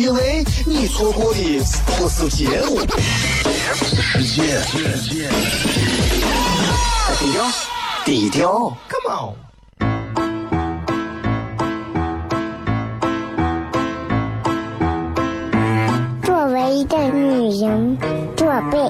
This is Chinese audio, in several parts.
因为你错过的不是节目，世界。低调，低调，Come on。作为一个女人，做背。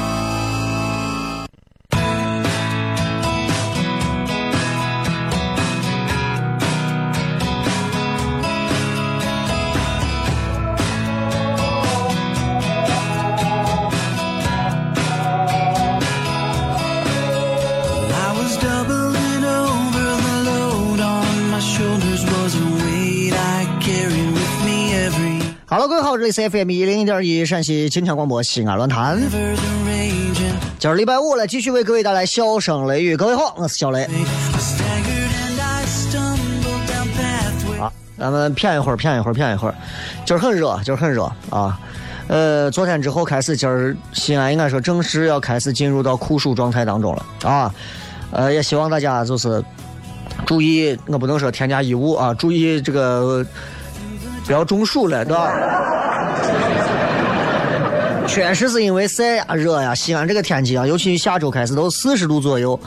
里是 FM 一零一点一陕西秦腔广播西安论坛。今儿礼拜五了，继续为各位带来笑声雷雨。各位好，我是小雷。好，咱们骗一会儿，骗一会儿，骗一会儿。今儿很热，今儿很热啊。呃，昨天之后开始，今儿西安应该说正式要开始进入到酷暑状态当中了啊。呃，也希望大家就是注意，我不能说添加衣物啊，注意这个。不要中暑了，对吧？确实是因为晒呀、热呀，西安这个天气啊，尤其下周开始都四十度左右。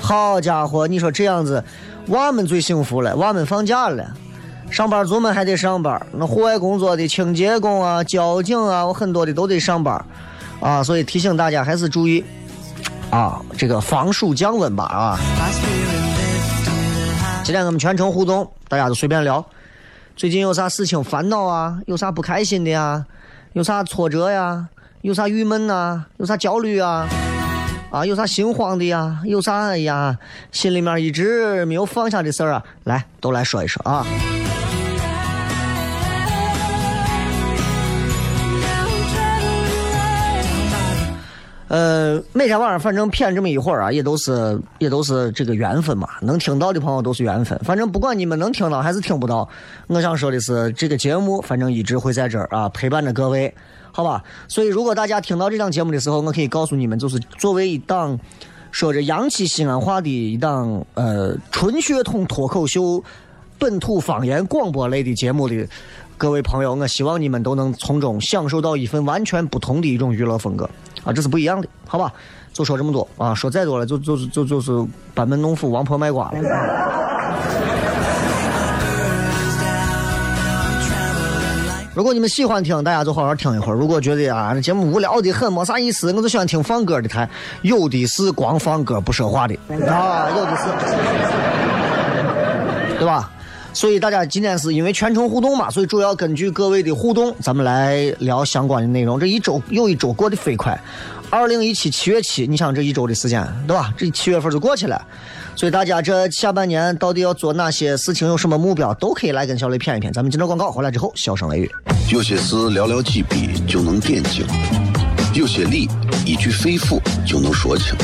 好家伙，你说这样子，娃们最幸福了，娃们放假了，上班族们还得上班。那户外工作的清洁工啊、交警啊，我很多的都得上班啊，所以提醒大家还是注意啊，这个防暑降温吧啊。今天我们全程互动，大家都随便聊。最近有啥事情烦恼啊？有啥不开心的呀？有啥挫折呀？有啥郁闷呐？有啥焦虑啊？啊，有啥心慌的呀？有啥哎呀，心里面一直没有放下的事儿啊？来，都来说一说啊！呃，每天晚上反正骗这么一会儿啊，也都是也都是这个缘分嘛。能听到的朋友都是缘分。反正不管你们能听到还是听不到，我想说的是，这个节目反正一直会在这儿啊，陪伴着各位，好吧？所以如果大家听到这档节目的时候，我可以告诉你们，就是作为一档说着洋气西安话的一档呃纯血统脱口秀、本土方言广播类的节目的各位朋友，我希望你们都能从中享受到一份完全不同的一种娱乐风格。啊，这是不一样的，好吧？就说这么多啊，说再多了就就就就是班门弄斧、王婆卖瓜了。如果你们喜欢听，大家就好好听一会儿；如果觉得啊，这节目无聊的很，没啥意思，我就喜欢听放歌的台，有的是光放歌不说话的啊，有的是，对吧？所以大家今天是因为全程互动嘛，所以主要根据各位的互动，咱们来聊相关的内容。这一周又一周过得飞快，二零一七七月七，你想这一周的时间，对吧？这七月份就过去了，所以大家这下半年到底要做哪些事情，有什么目标，都可以来跟小雷谝一谝。咱们接着广告回来之后，笑声雷雨。有些事寥寥几笔就能点睛，有些理一句肺腑就能说清，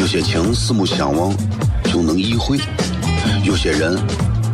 有些情四目相望就能意会，有些人。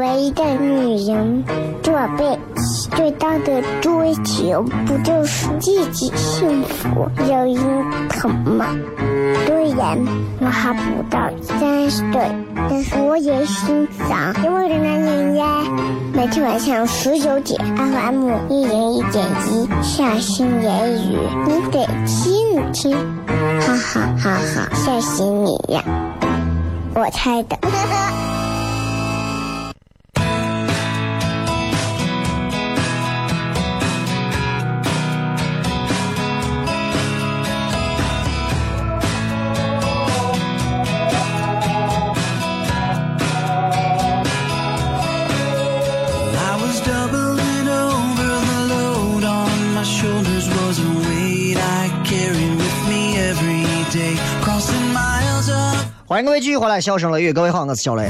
唯一个女人，做背最大的追求不就是自己幸福、有人疼吗？虽然我还不到三十岁，但是我也心脏因为的那年呀，每天晚上十九点，FM 一零一点一，下心言语，你得听听，哈哈哈哈，吓死你呀！我猜的。迎各位继续回来，笑声雷雨，各位好，我是小雷。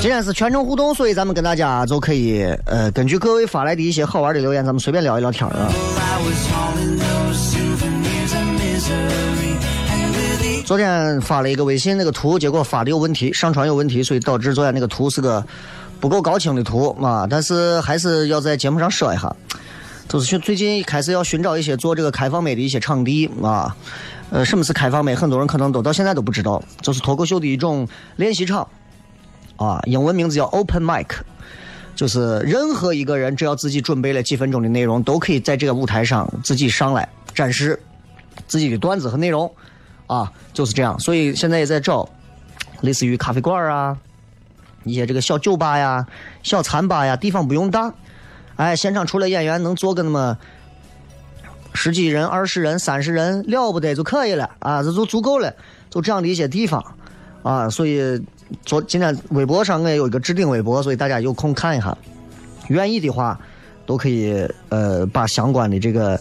今天是全程互动，所以咱们跟大家就可以呃，根据各位发来的一些好玩的留言，咱们随便聊一聊天啊。昨天发了一个微信那个图，结果发的有问题，上传有问题，所以导致昨天那个图是个不够高清的图啊。但是还是要在节目上说一下，就是最近开始要寻找一些做这个开放美的一些场地啊。呃，什么是开放美？很多人可能都到现在都不知道，就是脱口秀的一种练习场啊，英文名字叫 Open Mic。就是任何一个人，只要自己准备了几分钟的内容，都可以在这个舞台上自己上来展示自己的段子和内容，啊，就是这样。所以现在也在找类似于咖啡馆啊，一些这个小酒吧呀、小餐吧呀，地方不用大，哎，现场除了演员能坐个那么十几人、二十人、三十人了不得就可以了啊，这就足够了，就这样的一些地方啊。所以昨今天微博上我也有一个置顶微博，所以大家有空看一下，愿意的话都可以呃把相关的这个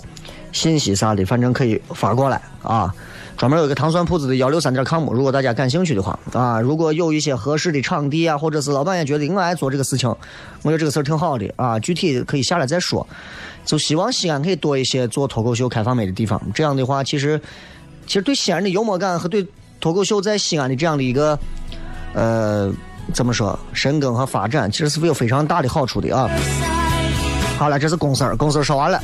信息啥的，反正可以发过来啊。专门有一个糖蒜铺子的幺六三点 com，如果大家感兴趣的话啊，如果有一些合适的场地啊，或者是老板也觉得我爱做这个事情，我觉得这个事儿挺好的啊，具体可以下来再说。就希望西安可以多一些做脱口秀开放美的地方，这样的话，其实其实对西安的幽默感和对脱口秀在西安的这样的一个呃怎么说深耕和发展，其实是有非常大的好处的啊。好了，这是公事儿，公事儿说完了。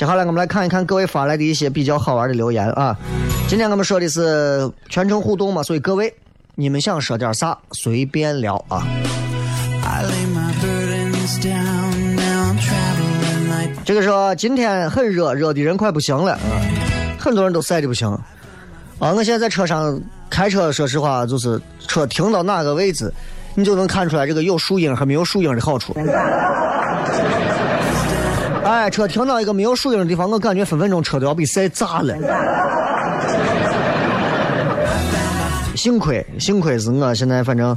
接下来我们来看一看各位发来的一些比较好玩的留言啊。今天我们说的是全程互动嘛，所以各位你们想说点啥随便聊啊。这个说今天很热，热的人快不行了啊，很多人都晒的不行啊。我现在在车上开车，说实话，就是车停到哪个位置，你就能看出来这个有树荫和没有树荫的好处。哎，车停到一个没有树荫的地方，我感觉分分钟车都要被晒炸了。幸亏，幸亏是我现在反正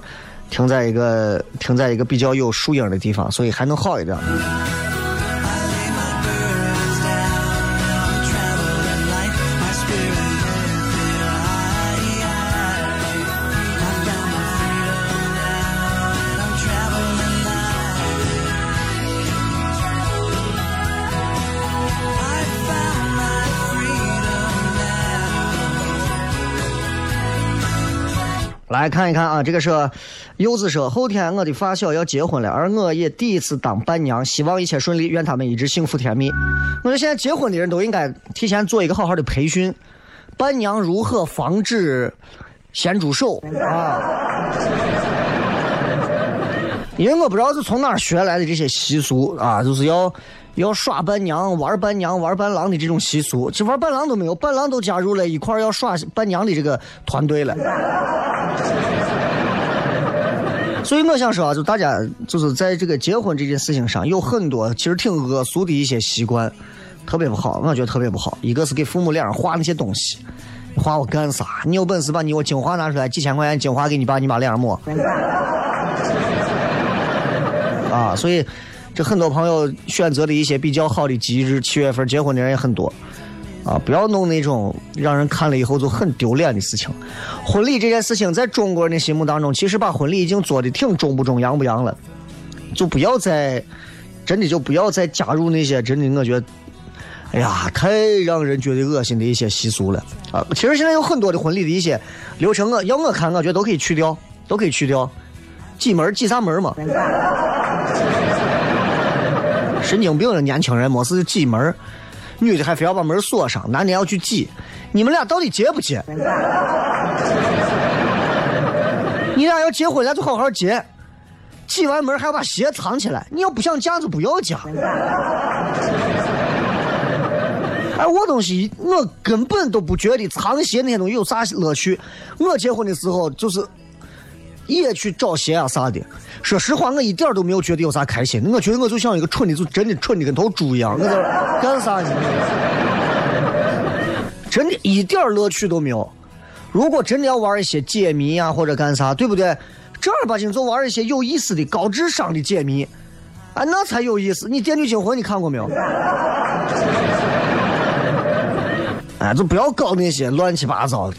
停在一个停在一个比较有树荫的地方，所以还能好一点。来看一看啊，这个是柚子说，后天我的发小要结婚了，而我也第一次当伴娘，希望一切顺利，愿他们一直幸福甜蜜。我觉得现在结婚的人都应该提前做一个好好的培训，伴娘如何防止咸猪手啊？因为我不知道是从哪儿学来的这些习俗啊，就是要要耍伴娘、玩伴娘、玩伴郎的这种习俗。这玩伴郎都没有，伴郎都加入了一块要耍伴娘的这个团队了。所以我想说啊，就大家就是在这个结婚这件事情上，有很多其实挺恶俗的一些习惯，特别不好，我觉得特别不好。一个是给父母脸上画那些东西，你画我干啥？你有本事把你我精华拿出来，几千块钱精华给你爸你妈脸上抹。啊，所以这很多朋友选择了一些比较好的吉日，七月份结婚的人也很多。啊，不要弄那种让人看了以后就很丢脸的事情。婚礼这件事情，在中国人的心目当中，其实把婚礼已经做的挺中不中、洋不洋了，就不要再真的就不要再加入那些真的我觉得，哎呀，太让人觉得恶心的一些习俗了啊！其实现在有很多的婚礼的一些流程，我要我看，我觉得都可以去掉，都可以去掉，几门几啥门嘛。神经病的，年轻人没事就挤门女的还非要把门锁上，男的要去挤，你们俩到底结不结？你俩要结婚了就好好结，挤完门还要把鞋藏起来，你要不想嫁就不要嫁。哎，我东西我根本都不觉得藏鞋那些东西有啥乐趣。我结婚的时候就是也去找鞋啊啥的。说实话，我一点都没有觉得有啥开心。我觉得我就像一个蠢的，就真的蠢的跟头猪一样。我在这干啥呢？真的一点乐趣都没有。如果真的要玩一些解谜啊或者干啥，对不对？正儿八经就玩一些有意思的、高智商的解谜，啊，那才有意思。你《电锯惊魂》你看过没有？哎，就不要搞那些乱七八糟的，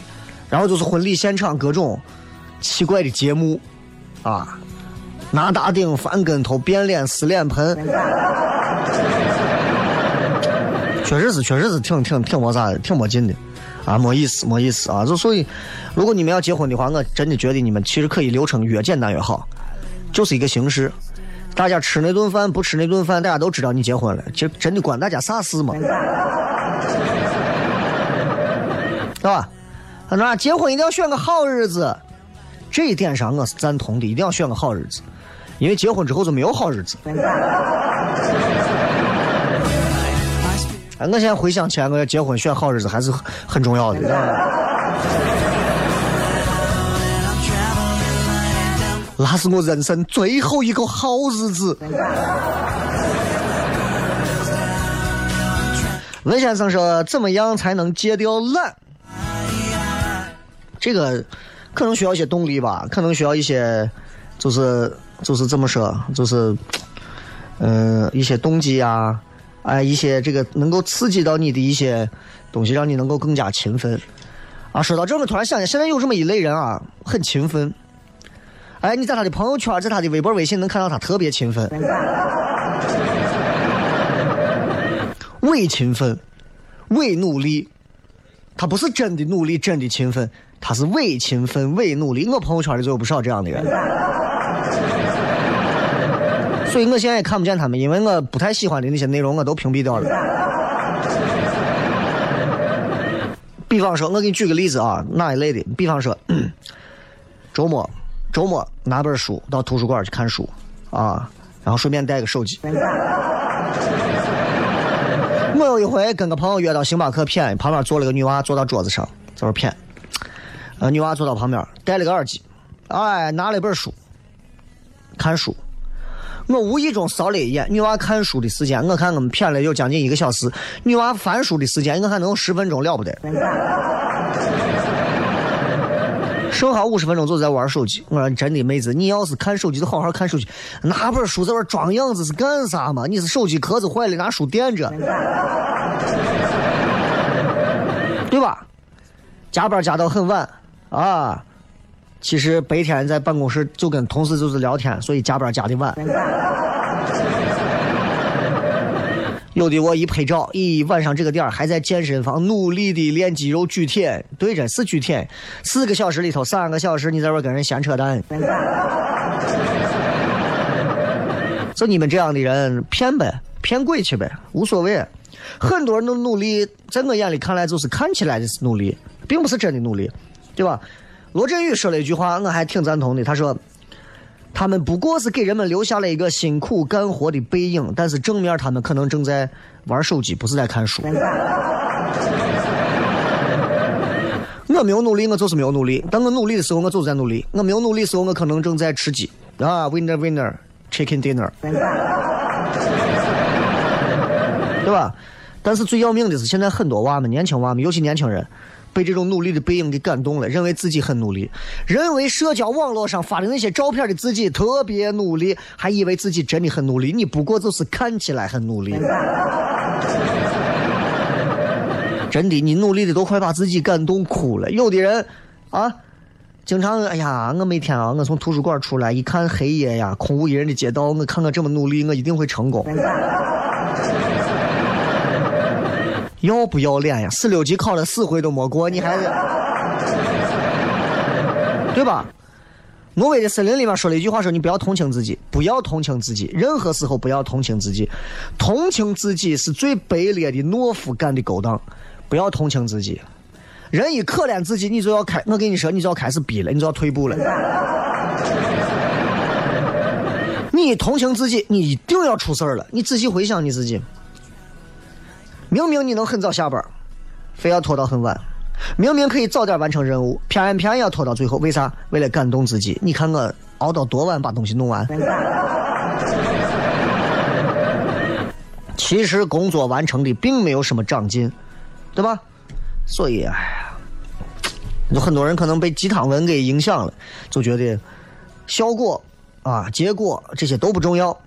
然后就是婚礼现场各种奇怪的节目，啊，拿大顶、翻跟头、变脸、撕脸盆，确实是，确实是挺挺挺没啥的，挺没劲的，啊，没意思，没意思啊！就所以，如果你们要结婚的话，我真的觉得你们其实可以流程越简单越好，就是一个形式。大家吃那顿饭，不吃那顿饭，大家都知道你结婚了，其实真的关大家啥事嘛？是吧？他说结婚一定要选个好日子，这一点上我是赞同的，一定要选个好日子，因为结婚之后就没有好日子。哎，我现在回想起来，我要结婚选好日子还是很重要的。那是我人生最后一个好日子。文先生说：“怎么样才能戒掉懒？”这个可能需要一些动力吧，可能需要一些，就是就是这么说，就是，嗯、一些动机啊，哎，一些这个能够刺激到你的一些东西，让你能够更加勤奋。啊，说到这个，突然想起，现在有这么一类人啊，很勤奋。哎，你在他的朋友圈，在他的微博、微信能看到他特别勤奋，伪勤奋，伪努力。他不是真的努力，真的勤奋，他是伪勤奋、伪努力。我朋友圈里就有不少这样的人，所以我现在也看不见他们，因为我不太喜欢的那些内容我都屏蔽掉了。比方说，我给你举个例子啊，哪一类的？比方说，周末周末拿本书到图书馆去看书啊，然后顺便带个手机。我有一回跟个朋友约到星巴克谝，旁边坐了个女娃，坐到桌子上，在那谝。呃，女娃坐到旁边，戴了个耳机，哎，拿了一本书，看书。我无意中扫了一眼女娃看书的时间，我看我们谝了有将近一个小时，女娃翻书的时间，我看能有十分钟了不得。剩下五十分钟就在玩手机。我说真的，妹子，你要是看手机就好好看手机，拿本书在那装样子是干啥嘛？你是手机壳子坏了拿书垫着，对吧？加班加到很晚啊，其实白天在办公室就跟同事就是聊天，所以加班加的晚。有的我一拍照，咦，晚上这个点儿还在健身房努力的练肌肉举铁，对着是举铁，四个小时里头三个小时你在外跟人闲扯淡，就你们这样的人骗呗，骗鬼去呗，无所谓。很多人的努力，在我眼里看来就是看起来的是努力，并不是真的努力，对吧？罗振宇说了一句话，我还挺赞同的，他说。他们不过是给人们留下了一个辛苦干活的背影，但是正面他们可能正在玩手机，不是在看书。我没有努力，我就是没有努力；当我努力的时候，我就是在努力；我没有努力的时候，我可能正在吃鸡啊，winner winner chicken dinner，对吧？但是最要命的是，现在很多娃们，年轻娃们，尤其年轻人。被这种努力的背影给感动了，认为自己很努力，认为社交网络上发的那些照片的自己特别努力，还以为自己真的很努力。你不过就是看起来很努力，真的，你努力的都快把自己感动哭了。有的人啊，经常哎呀，我每天啊，我从图书馆出来一看黑夜呀，空无一人的街道，我看我这么努力，我一定会成功。要不要脸呀？四六级考了四回都没过，你还对吧？挪威的森林里面说了一句话说：“你不要同情自己，不要同情自己，任何时候不要同情自己。同情自己是最卑劣的懦夫干的勾当，不要同情自己。人一可怜自己，你就要开，我跟你说，你就要开始逼了，你就要退步了。你同情自己，你一定要出事儿了。你仔细回想你自己，明明你能很早下班，非要拖到很晚。”明明可以早点完成任务，偏偏要拖到最后，为啥？为了感动自己。你看我熬到多晚把东西弄完。其实工作完成的并没有什么长进，对吧？所以，哎呀，有很多人可能被鸡汤文给影响了，就觉得效果啊、结果这些都不重要，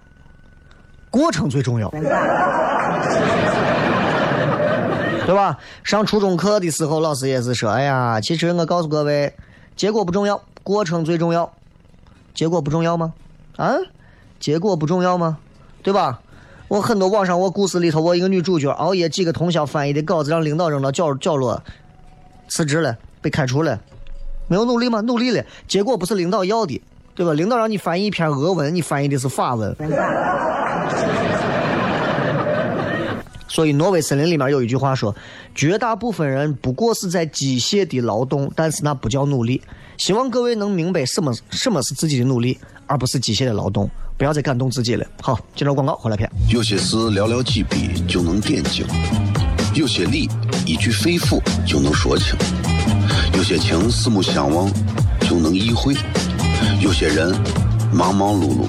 过程最重要。对吧？上初中课的时候，老师也是说：“哎呀，其实我告诉各位，结果不重要，过程最重要。结果不重要吗？啊？结果不重要吗？对吧？我很多网上我故事里头，我一个女主角熬夜几个通宵翻译的稿子，让领导扔到角角落，辞职了，被开除了。没有努力吗？努力了，结果不是领导要的，对吧？领导让你翻译一篇俄文，你翻译的是法文。”所以，挪威森林里面有一句话说：“绝大部分人不过是在机械的劳动，但是那不叫努力。”希望各位能明白什么什么是自己的努力，而不是机械的劳动。不要再感动自己了。好，接着广告，回来片。有些事寥寥几笔就能点睛，有些理一句肺腑就能说清，有些情四目相望就能意会，有些人忙忙碌碌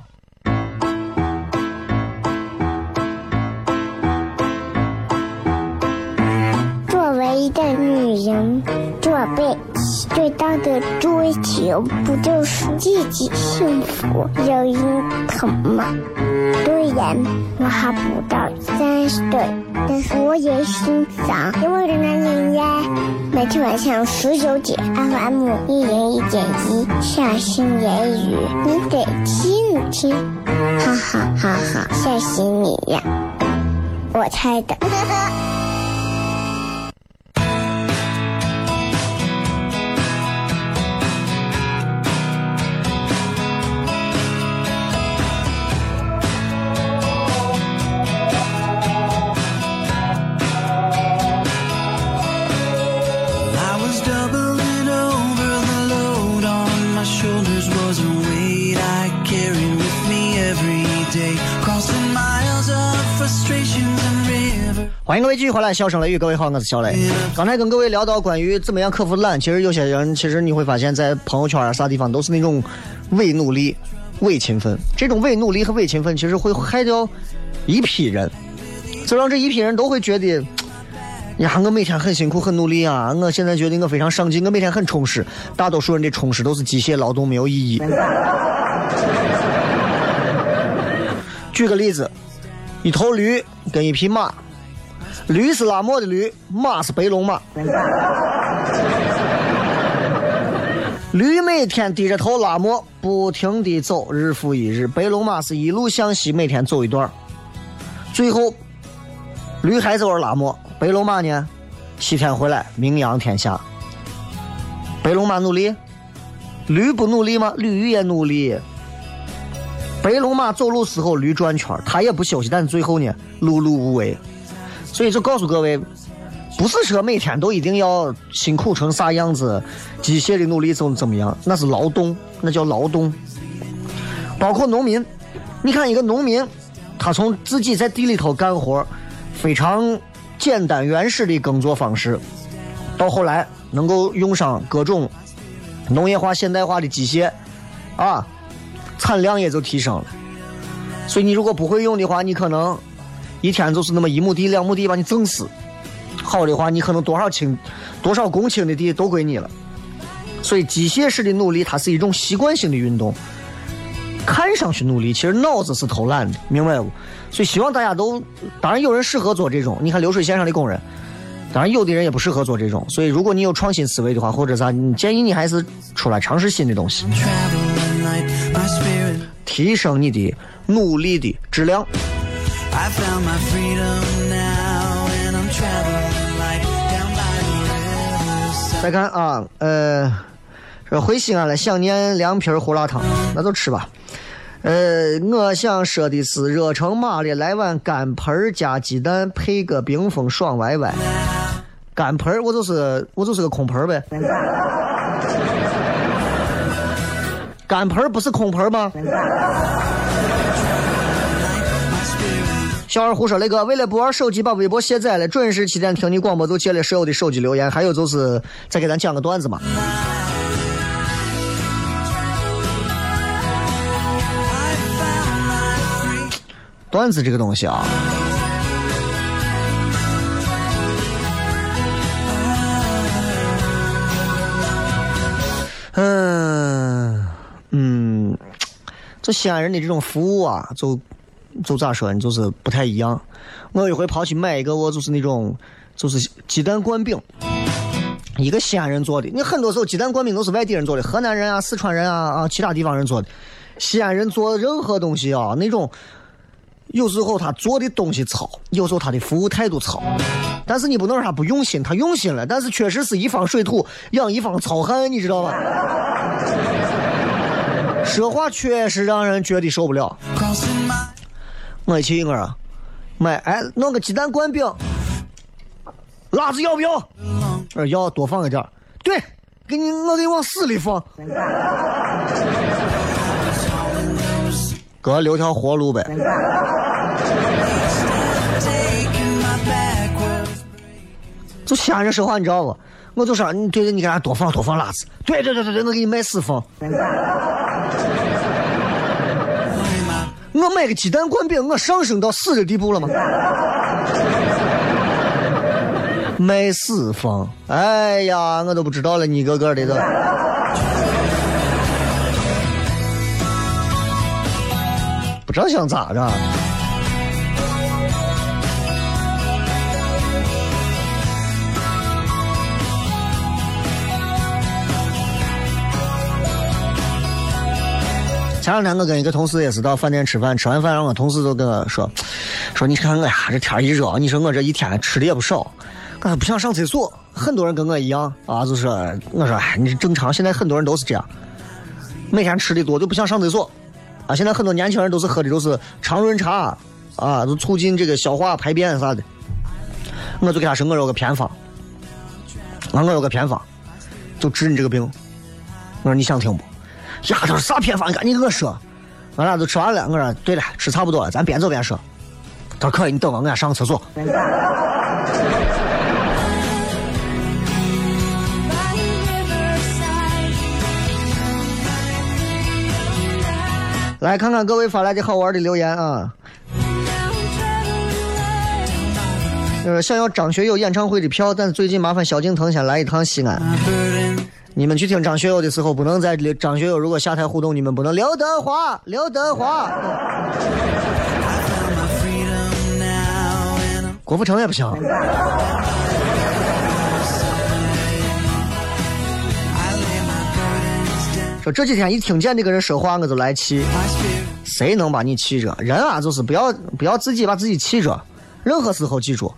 一个女人，做背最大的追求不就是自己幸福、有人疼吗？虽然我还不到三十岁，但是我也心脏因为人的人呀。每天晚上十九点，FM 一零一点一，下心言语，你得听听，哈哈哈哈，吓死你呀！我猜的。欢迎各位继续回来，笑声雷雨，各位好，我是小雷。刚才跟各位聊到关于怎么样克服懒，其实有些人，其实你会发现在朋友圈啊啥地方都是那种伪努力、伪勤奋。这种伪努力和伪勤奋，其实会害掉一批人，就让这一批人都会觉得，呀，我每天很辛苦、很努力啊，我现在觉得我非常上进，我每天很充实。大多数人的充实都是机械劳动，没有意义。举个例子，一头驴跟一匹马。驴是拉磨的驴，马是白龙马。驴每天低着头拉磨，不停地走，日复一日。白龙马是一路向西，每天走一段最后，驴还在玩拉磨，白龙马呢，七天回来，名扬天下。白龙马努力，驴不努力吗？驴也努力。白龙马走路时候驴转圈，它也不休息，但是最后呢，碌碌无为。所以就告诉各位，不是说每天都一定要辛苦成啥样子，机械的努力就怎么样，那是劳动，那叫劳动。包括农民，你看一个农民，他从自己在地里头干活，非常简单原始的耕作方式，到后来能够用上各种农业化、现代化的机械，啊，产量也就提升了。所以你如果不会用的话，你可能一天就是那么一亩地、两亩地把你整死。好的话，你可能多少顷、多少公顷的地都归你了。所以机械式的努力，它是一种习惯性的运动。看上去努力，其实脑子是偷懒的，明白不？所以希望大家都，当然有人适合做这种，你看流水线上的工人，当然有的人也不适合做这种。所以如果你有创新思维的话，或者啥，你建议你还是出来尝试新的东西.提升你的努力的质量。I found my freedom now, and I'm traveling light down by the rivers 再看啊，呃，说回西安了，想念凉皮儿胡辣汤，那就吃吧。呃，我想说的是，热成麻了，来碗干盆儿加鸡蛋，配个冰峰爽歪歪。干盆儿，我就是我就是个空盆儿呗。干盆儿不是空盆儿吗？小二胡说：“雷哥，为了不玩手机，把微博卸载了，准时七点听你广播，就接了室友的手机留言。还有就是，再给咱讲个段子嘛。段子这个东西啊，嗯嗯，就西安人的这种服务啊，就就咋说呢，就是不太一样。我有一回跑去买一个，我就是那种就是鸡蛋灌饼，一个西安人做的。你很多时候鸡蛋灌饼都是外地人做的，河南人啊、四川人啊啊其他地方人做的。西安人做任何东西啊，那种有时候他做的东西糙，有时候他的服务态度糙，但是你不能说他不用心，他用心了，但是确实是一方水土养一方糙汉，你知道吧？说话确实让人觉得受不了。我一去我说买哎弄个鸡蛋灌饼，辣子要不要？我要多放一点儿对，给你我给你往死里放。哥留条活路呗。就西安人说话你知道不？我就说你对对，你给俺多放多放辣子。对对对对对，我给你买死放。我买个鸡蛋灌饼，我上升到死的地步了吗？卖死放，哎呀，我都不知道了，你一个个的都。不知道想咋着。前两天我跟一个同事也是到饭店吃饭，吃完饭让我同事都跟我说，说你看我呀，这天一热，你说我这一天吃的也不少，我还不想上厕所。很多人跟我一样啊，就说我说哎，你正常，现在很多人都是这样，每天吃的多就不想上厕所啊。现在很多年轻人都是喝的都是肠润茶啊，都促进这个消化排便啥的。我就给他说我有个偏方，啊，我有个偏方，就治你这个病。我说你想听不？呀，他说啥偏方？你赶紧跟我说。俺俩都吃完了，我说对了，吃差不多了，咱边走边说。他说可以，你等我，我先上个厕所。来看看各位发来的好玩的留言啊！呃，想要张学友演唱会的票，但是最近麻烦萧敬腾先来一趟西安。你们去听张学友的时候，不能在刘张学友如果下台互动，你们不能刘德华，刘德华，郭富城也不行。说这几天一听见这个人说话，我就来气。谁能把你气着？人啊，就是不要不要自己把自己气着。任何时候记住，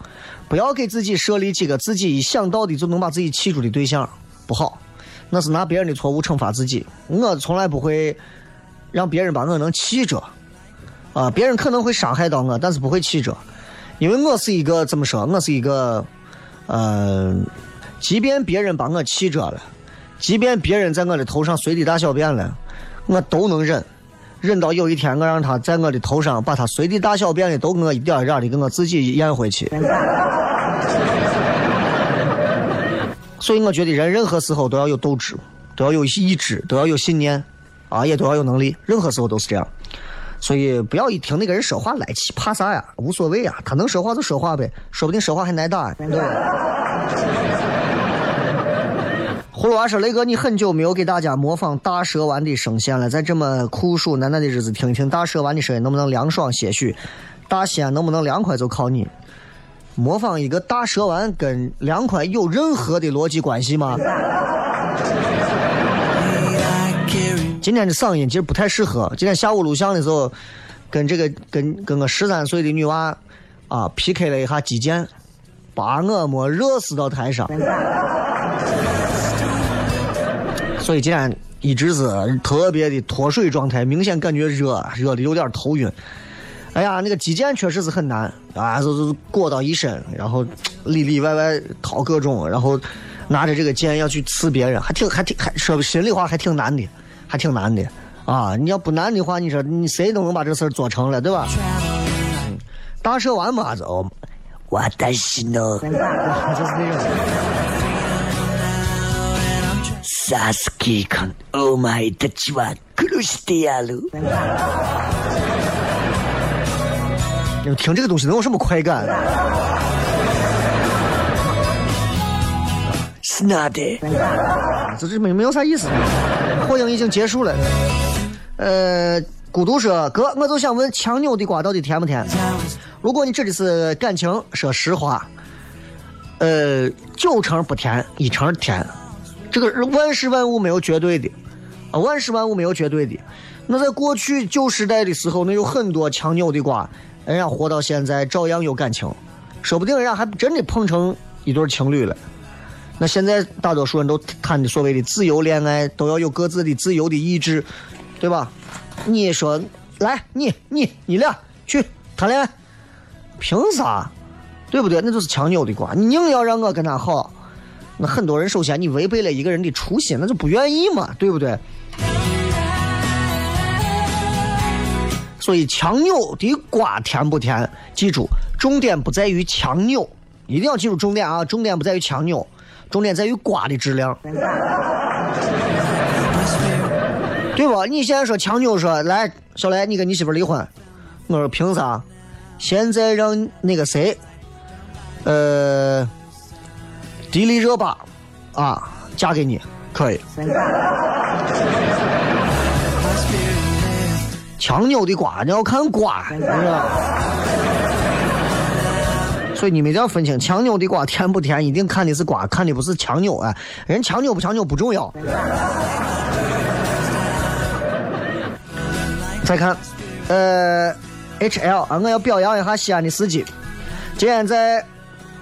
不要给自己设立几个自己一想到的就能把自己气住的对象，不好。那是拿别人的错误惩罚自己。我从来不会让别人把我能气着。啊，别人可能会伤害到我，但是不会气着，因为我是一个怎么说？我是一个，呃，即便别人把我气着了，即便别人在我的头上随地大小便了，我都能忍。忍到有一天，我让他在我的头上把他随地大小便的都给我一点一点的给我自己咽回去。所以我觉得人任何时候都要有斗志，都要有意志，都要有信念，啊，也都要有能力。任何时候都是这样。所以不要一听那个人说话来气，怕啥呀？无所谓呀，他能说话就说话呗，说不定说话还挨打呢。对葫芦娃说：“雷哥，你很久没有给大家模仿大蛇丸的声线了，在这么酷暑难耐的日子，听一听大蛇丸的声音，能不能凉爽些许？大西安能不能凉快，就靠你。模仿一个大蛇丸跟凉快有任何的逻辑关系吗？今天的嗓音其实不太适合。今天下午录像的时候，跟这个跟跟个十三岁的女娃啊 PK 了一下击剑，把我没热死到台上。”所以今天一直是特别的脱水状态，明显感觉热，热的有点头晕。哎呀，那个击剑确实是很难啊，就是裹到一身，然后里里外外掏各种，然后拿着这个剑要去刺别人，还挺还挺还说心里话还挺难的，还挺难的啊！你要不难的话，你说你谁都能把这事儿做成了，对吧？嗯，大蛇丸嘛，子哦，我担心呢，就是那种。サスケ君、お前たちは殺してやる。 你听这个东西能有什么快感？是那的，这这没没有啥意思。火影已经结束了。呃，孤独说哥，我就想问，强扭的瓜到底甜不甜？如果你指的是感情，说实话，呃，九成不甜，一成甜。这个万事万物没有绝对的，啊，万事万物没有绝对的。那在过去旧时代的时候，那有很多强扭的瓜，人家活到现在照样有感情，说不定人家还真的碰成一对情侣了。那现在大多数人都谈的所谓的自由恋爱，都要有各自的自由的意志，对吧？你说来，你你你俩去谈恋爱，凭啥？对不对？那就是强扭的瓜，你硬要让我跟他好。那很多人首先你违背了一个人的初心，那就不愿意嘛，对不对？所以强扭的瓜甜不甜？记住，重点不在于强扭，一定要记住重点啊！重点不在于强扭，重点在于瓜的质量，对吧？你现在说强扭说来，小雷，你跟你媳妇离婚，我说凭啥？现在让那个谁，呃。迪丽热巴，啊，嫁给你可以。强扭的瓜，你要看瓜，所以你们一定要分清强扭的瓜甜不甜，一定看的是瓜，看的不是强扭啊。人强扭不强扭不重要。再看，呃，H L 啊，我要表扬一下西安的司机，今天在。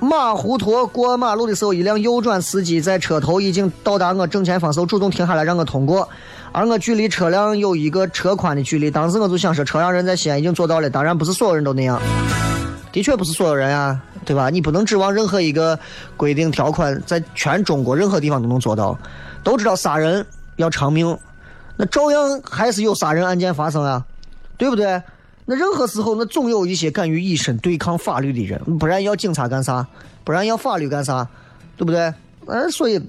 马湖沱过马路的时候，一辆右转司机在车头已经到达我正前方时候，主动停下来让我通过，而我距离车辆有一个车宽的距离。当时我就想说，车让人在西安已经做到了，当然不是所有人都那样，的确不是所有人啊，对吧？你不能指望任何一个规定条款在全中国任何地方都能做到。都知道杀人要偿命，那照样还是有杀人案件发生啊，对不对？那任何时候，那总有一些敢于以身对抗法律的人，不然要警察干啥？不然要法律干啥？对不对？嗯，所以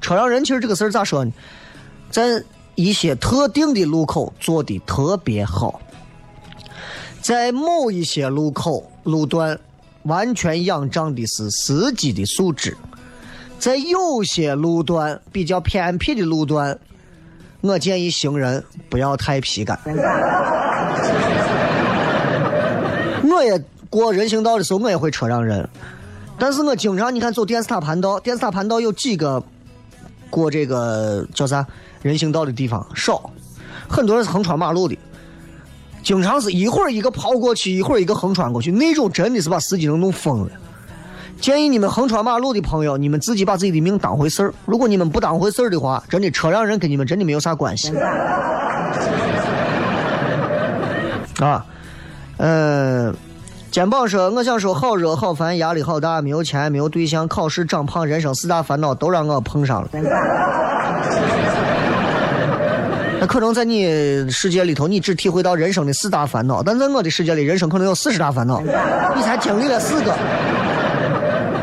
车让人其实这个事儿咋说呢？在一些特定的路口做的特别好，在某一些路口路段完全仰仗的是司机的素质，在有些路段比较偏僻的路段，我建议行人不要太皮干。我也过人行道的时候，我也会车让人，但是我经常你看走电视塔盘道，电视塔盘道有几个过这个叫啥人行道的地方少，很多人是横穿马路的，经常是一会儿一个跑过去，一会儿一个横穿过去，那种真的是把司机能弄疯了。建议你们横穿马路的朋友，你们自己把自己的命当回事儿。如果你们不当回事儿的话，真的车让人跟你们真的没有啥关系。啊。嗯，肩膀说：“我想说，好热好烦，压力好大，没有钱，没有对象，考试长胖，人生四大烦恼都让我碰上了。那可能在你世界里头，你只体会到人生的四大烦恼，但在我的世界里，人生可能有四十大烦恼。你才经历了四个，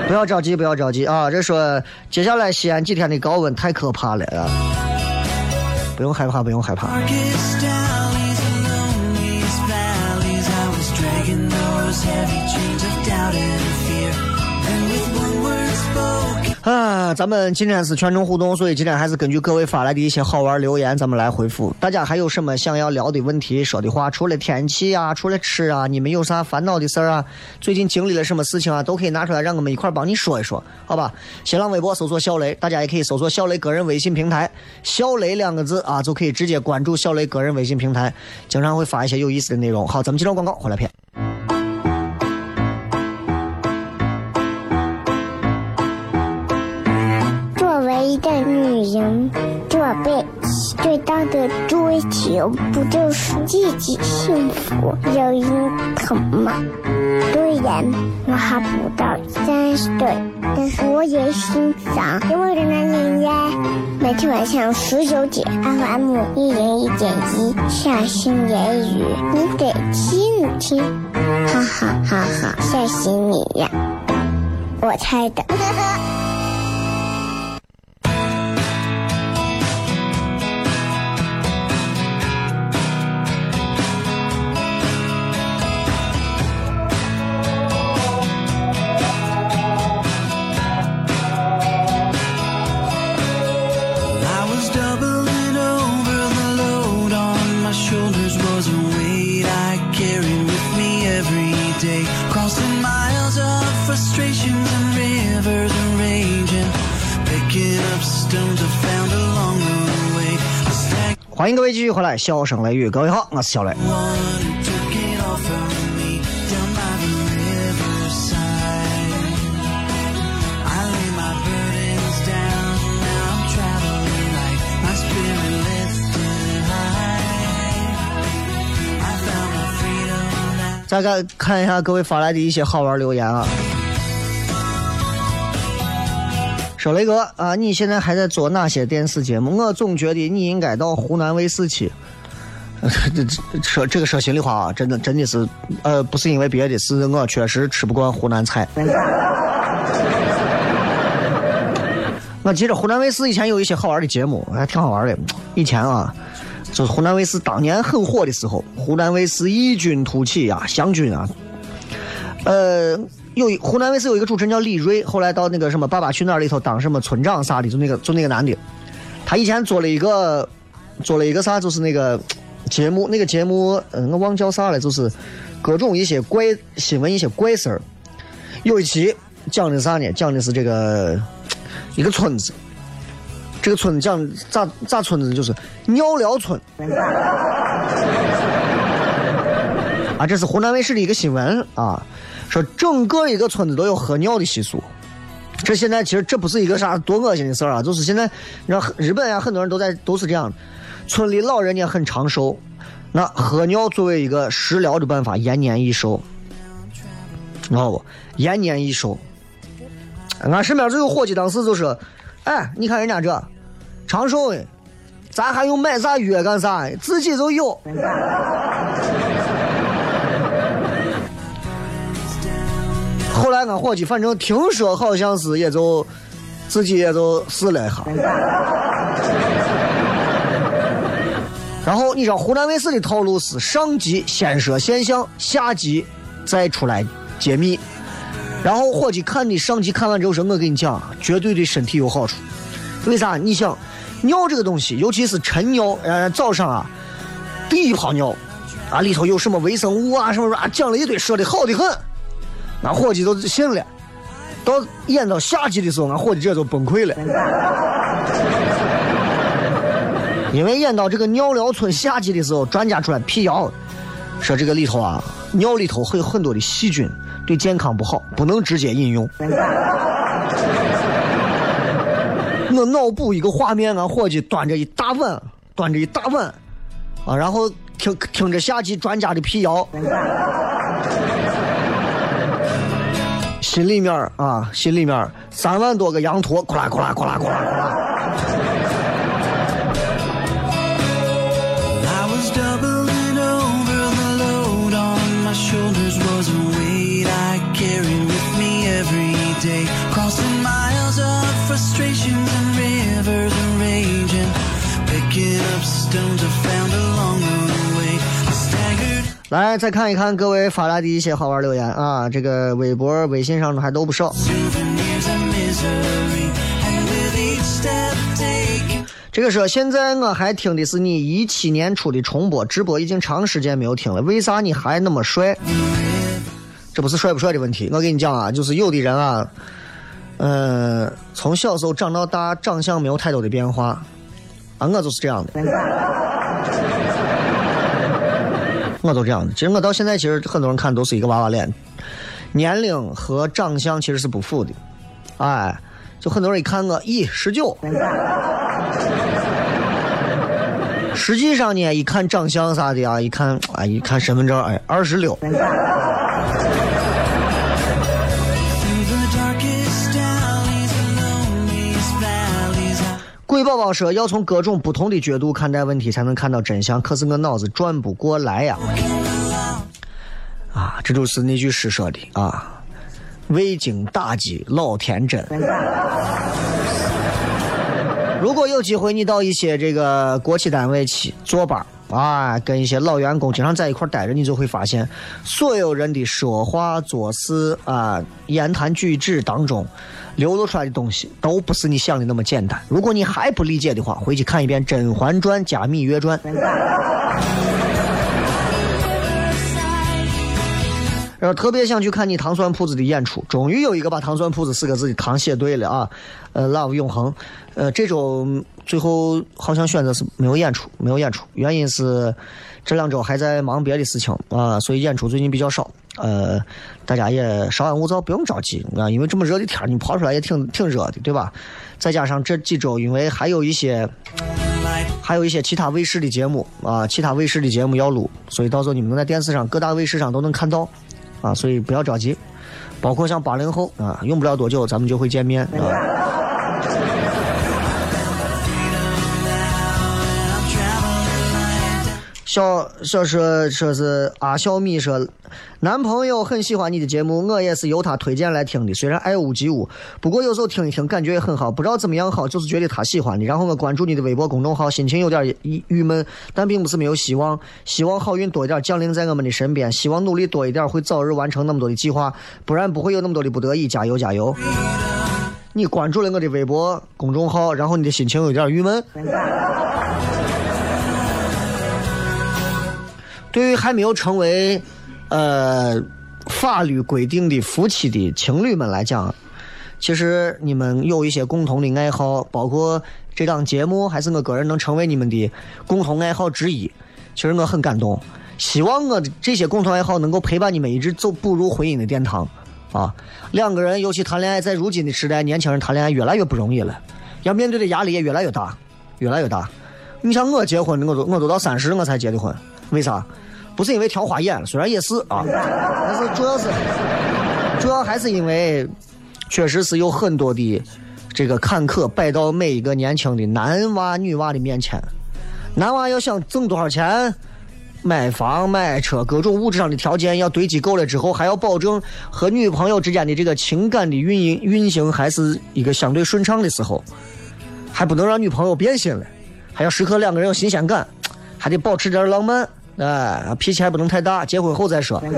不要着急，不要着急啊！这说接下来西安几天的高温太可怕了啊！不用害怕，不用害怕。”啊。咱们今天是全程互动，所以今天还是根据各位发来的一些好玩留言，咱们来回复。大家还有什么想要聊的问题、说的话？除了天气啊，除了吃啊，你们有啥烦恼的事儿啊？最近经历了什么事情啊？都可以拿出来，让我们一块儿帮你说一说，好吧？新浪微博搜索小雷，大家也可以搜索小雷个人微信平台“小雷”两个字啊，就可以直接关注小雷个人微信平台，经常会发一些有意思的内容。好，咱们接着广告，回来片。不就是自己幸福、有人疼吗？虽然我还不到三十岁，但是我也心脏因为的男人呀。每天晚上十九点，FM 一零一点一，下心言语，你得听听，哈哈哈哈，吓死你呀！我猜的。欢迎各位继续回来，笑声雷雨，各位好，我是小雷。再看看一下各位发来的一些好玩留言啊。说雷哥啊，你现在还在做哪些电视节目？我总觉得你应该到湖南卫视去。这这说这个说心里话啊，真的真的是，呃，不是因为别的，是我确实吃不惯湖南菜。我记得湖南卫视以前有一些好玩的节目，还挺好玩的。以前啊，就是湖南卫视当年很火的时候，湖南卫视异军突起啊，湘军啊，呃，有湖南卫视有一个主持人叫李锐，后来到那个什么《爸爸去哪儿》里头当什么村长啥的，就那个就那个男的，他以前做了一个做了一个啥，就是那个节目，那个节目，嗯、我忘叫啥了，就是各种一些怪新闻、一些怪事儿。有一期讲的啥呢？讲的是这个一个村子，这个村子讲咋咋村子就是尿疗村。啊，这是湖南卫视的一个新闻啊，说整个一个村子都有喝尿的习俗。这现在其实这不是一个啥多恶心的事儿啊，就是现在你知道日本呀，很多人都在都是这样，村里老人家很长寿，那喝尿作为一个食疗的办法，延年益寿，知道不？延年益寿。俺身边就有伙计，当时就说：“哎，你看人家这长寿的，咱还用买啥药干啥？自己就有。”后来俺伙计反正听说好像是也就自己也就试了一下。然后你知道湖南卫视的套路是上集先说现象，下集再出来揭秘。然后伙计看你上集看完之后说：“我跟你讲，绝对对身体有好处。为啥？你想，尿这个东西，尤其是晨尿，呃，早上啊，第一泡尿啊，里头有什么微生物啊，什么啊，讲了一堆，说的好的很。俺伙计都信了。到演到下集的时候，俺伙计这就崩溃了。因为演到这个尿疗村下集的时候，专家出来辟谣，说这个里头啊，尿里头会有很多的细菌，对健康不好，不能直接饮用。我脑补一个画面，俺伙计端着一大碗，端着一大碗，啊，然后听听着下集专家的辟谣，心里面啊，心里面三万多个羊驼，咕啦咕啦咕啦咕啦咕啦。来，再看一看各位发来的一些好玩留言啊，这个微博、微信上的还都不少。这个说现在我还听的是你一七年出的重播直播，已经长时间没有听了，为啥你还那么帅？这不是帅不帅的问题，我跟你讲啊，就是有的人啊，呃，从小时候长到大，长相没有太多的变化，啊，我就是这样的，我都这样的。其实我到现在，其实很多人看都是一个娃娃脸，年龄和长相其实是不符的，哎，就很多人一看我，咦，十九。实际上呢，一看长相啥的啊，一看哎，一看身份证，哎，二十六。I 鬼宝宝说要从各种不同的角度看待问题，才能看到真相。可是我脑子转不过来呀！啊，这就是那句诗说的啊，未经打击老天真。如果有机会，你到一些这个国企单位去坐班啊，跟一些老员工经常在一块待着，你就会发现，所有人的说话做事啊、言谈举止当中流露出来的东西，都不是你想的那么简单。如果你还不理解的话，回去看一遍《甄嬛传》加《芈月传》。然后特别想去看你糖蒜铺子的演出，终于有一个把糖蒜铺子四个字的糖写对了啊！呃，Love 永恒，呃，这周最后好像选择是没有演出，没有演出，原因是这两周还在忙别的事情啊，所以演出最近比较少。呃，大家也稍安勿躁，不用着急啊，因为这么热的天，你跑出来也挺挺热的，对吧？再加上这几周，因为还有一些。还有一些其他卫视的节目啊，其他卫视的节目要录，所以到时候你们能在电视上各大卫视上都能看到，啊，所以不要着急，包括像八零后啊，用不了多久咱们就会见面啊。小小说说是阿小米说，男朋友很喜欢你的节目，我也是由他推荐来听的。虽然爱屋及乌，不过有时候听一听感觉也很好，不知道怎么样好，就是觉得他喜欢你。然后我关注你的微博公众号，心情有点郁郁闷，但并不是没有希望，希望好运多一点降临在我们的身边，希望努力多一点，会早日完成那么多的计划，不然不会有那么多的不得已。加油加油！你关注了我的微博公众号，然后你的心情有点郁闷。对于还没有成为呃法律规定的夫妻的情侣们来讲，其实你们有一些共同的爱好，包括这档节目，还是我个人能成为你们的共同爱好之一。其实我很感动，希望我的这些共同爱好能够陪伴你们一直走步入婚姻的殿堂。啊，两个人尤其谈恋爱，在如今的时代，年轻人谈恋爱越来越不容易了，要面对的压力也越来越大，越来越大。你像我结婚，我都我都到三十我才结的婚，为啥？不是因为挑花眼，虽然也是啊，但是主要是主要还是因为确实是有很多的这个坎坷摆到每一个年轻的男娃女娃的面前。男娃要想挣多少钱，买房买车，各种物质上的条件要堆积够了之后，还要保证和女朋友之间的这个情感的运营运行还是一个相对顺畅的时候，还不能让女朋友变心了，还要时刻两个人有新鲜感，还得保持点浪漫。哎，脾气还不能太大，结婚后再说。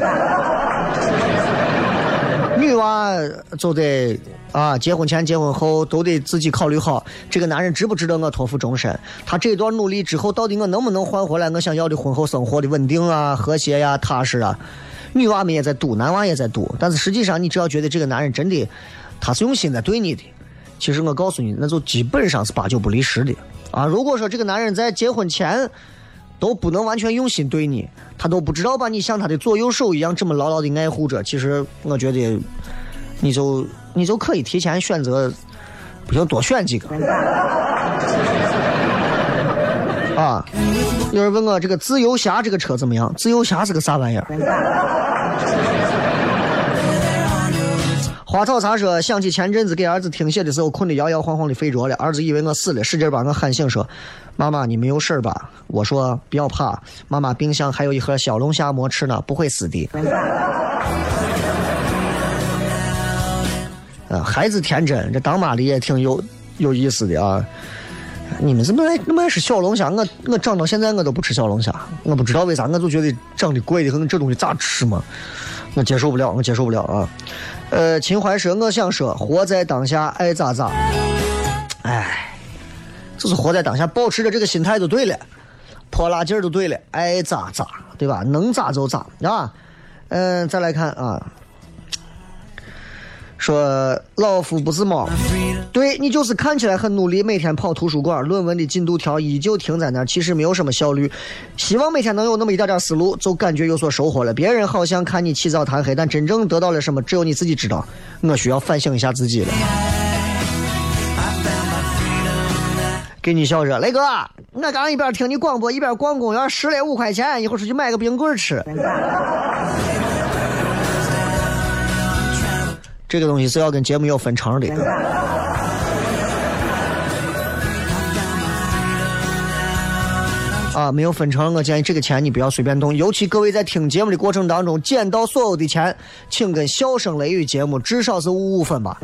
女娃就得啊，结婚前、结婚后都得自己考虑好，这个男人值不值得我托付终身？他这段努力之后，到底我能不能换回来我想要的婚后生活的稳定啊、和谐呀、踏实啊？女娃们也在赌，男娃也在赌，但是实际上，你只要觉得这个男人真的他是用心在对你的，其实我告诉你，那就基本上是八九不离十的啊。如果说这个男人在结婚前，都不能完全用心对你，他都不知道把你像他的左右手一样这么牢牢的爱护着。其实我觉得，你就你就可以提前选择，不行多选几个。啊，有人问我这个自由侠这个车怎么样？自由侠是个啥玩意儿？花草茶说，想起前阵子给儿子听写的时候，困得摇摇晃晃的睡着了，儿子以为我死了，使劲把我喊醒，说：“妈妈，你没有事儿吧？”我说：“不要怕，妈妈冰箱还有一盒小龙虾没吃呢，不会死的。”啊，孩子天真，这当妈的也挺有有意思的啊。你们怎么爱那么爱吃小龙虾？我我长到现在我都不吃小龙虾，我不知道为啥，我就觉得长得怪的很，这东西咋吃嘛？我接受不了，我接受不了啊！呃，秦淮说，我想说，活在当下，爱咋咋。哎，就是活在当下，保持着这个心态就对了，泼辣劲儿就对了，爱咋咋，对吧？能咋就咋啊。嗯，再来看啊，说老夫不是猫，对你就是看起来很努力，每天跑图书馆，论文的进度条依旧停在那儿，其实没有什么效率。希望每天能有那么一点点思路，就感觉有所收获了。别人好像看你起早贪黑，但真正得到了什么，只有你自己知道。我需要反省一下自己了。给你笑着，雷哥，我刚一边听你广播一边逛公园，拾了五块钱，一会儿出去买个冰棍吃。这个东西是要跟节目有分成的。啊，没有分成，我建议这个钱你不要随便动，尤其各位在听节目的过程当中捡到所有的钱，请跟笑声雷雨节目至少是五五分吧。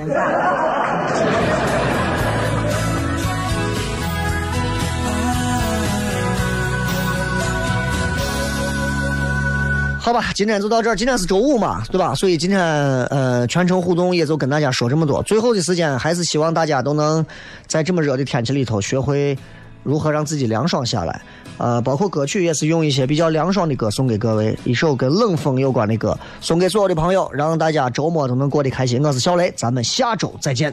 好吧，今天就到这儿。今天是周五嘛，对吧？所以今天呃，全程互动也就跟大家说这么多。最后的时间，还是希望大家都能在这么热的天气里头，学会如何让自己凉爽下来。呃，包括歌曲也是用一些比较凉爽的歌送给各位，一首跟冷风有关的歌送给所有的朋友，让大家周末都能过得开心。我是小雷，咱们下周再见。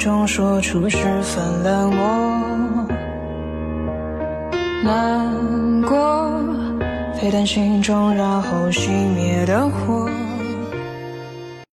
中说出十分冷漠，难过，沸腾心中然后熄灭的火。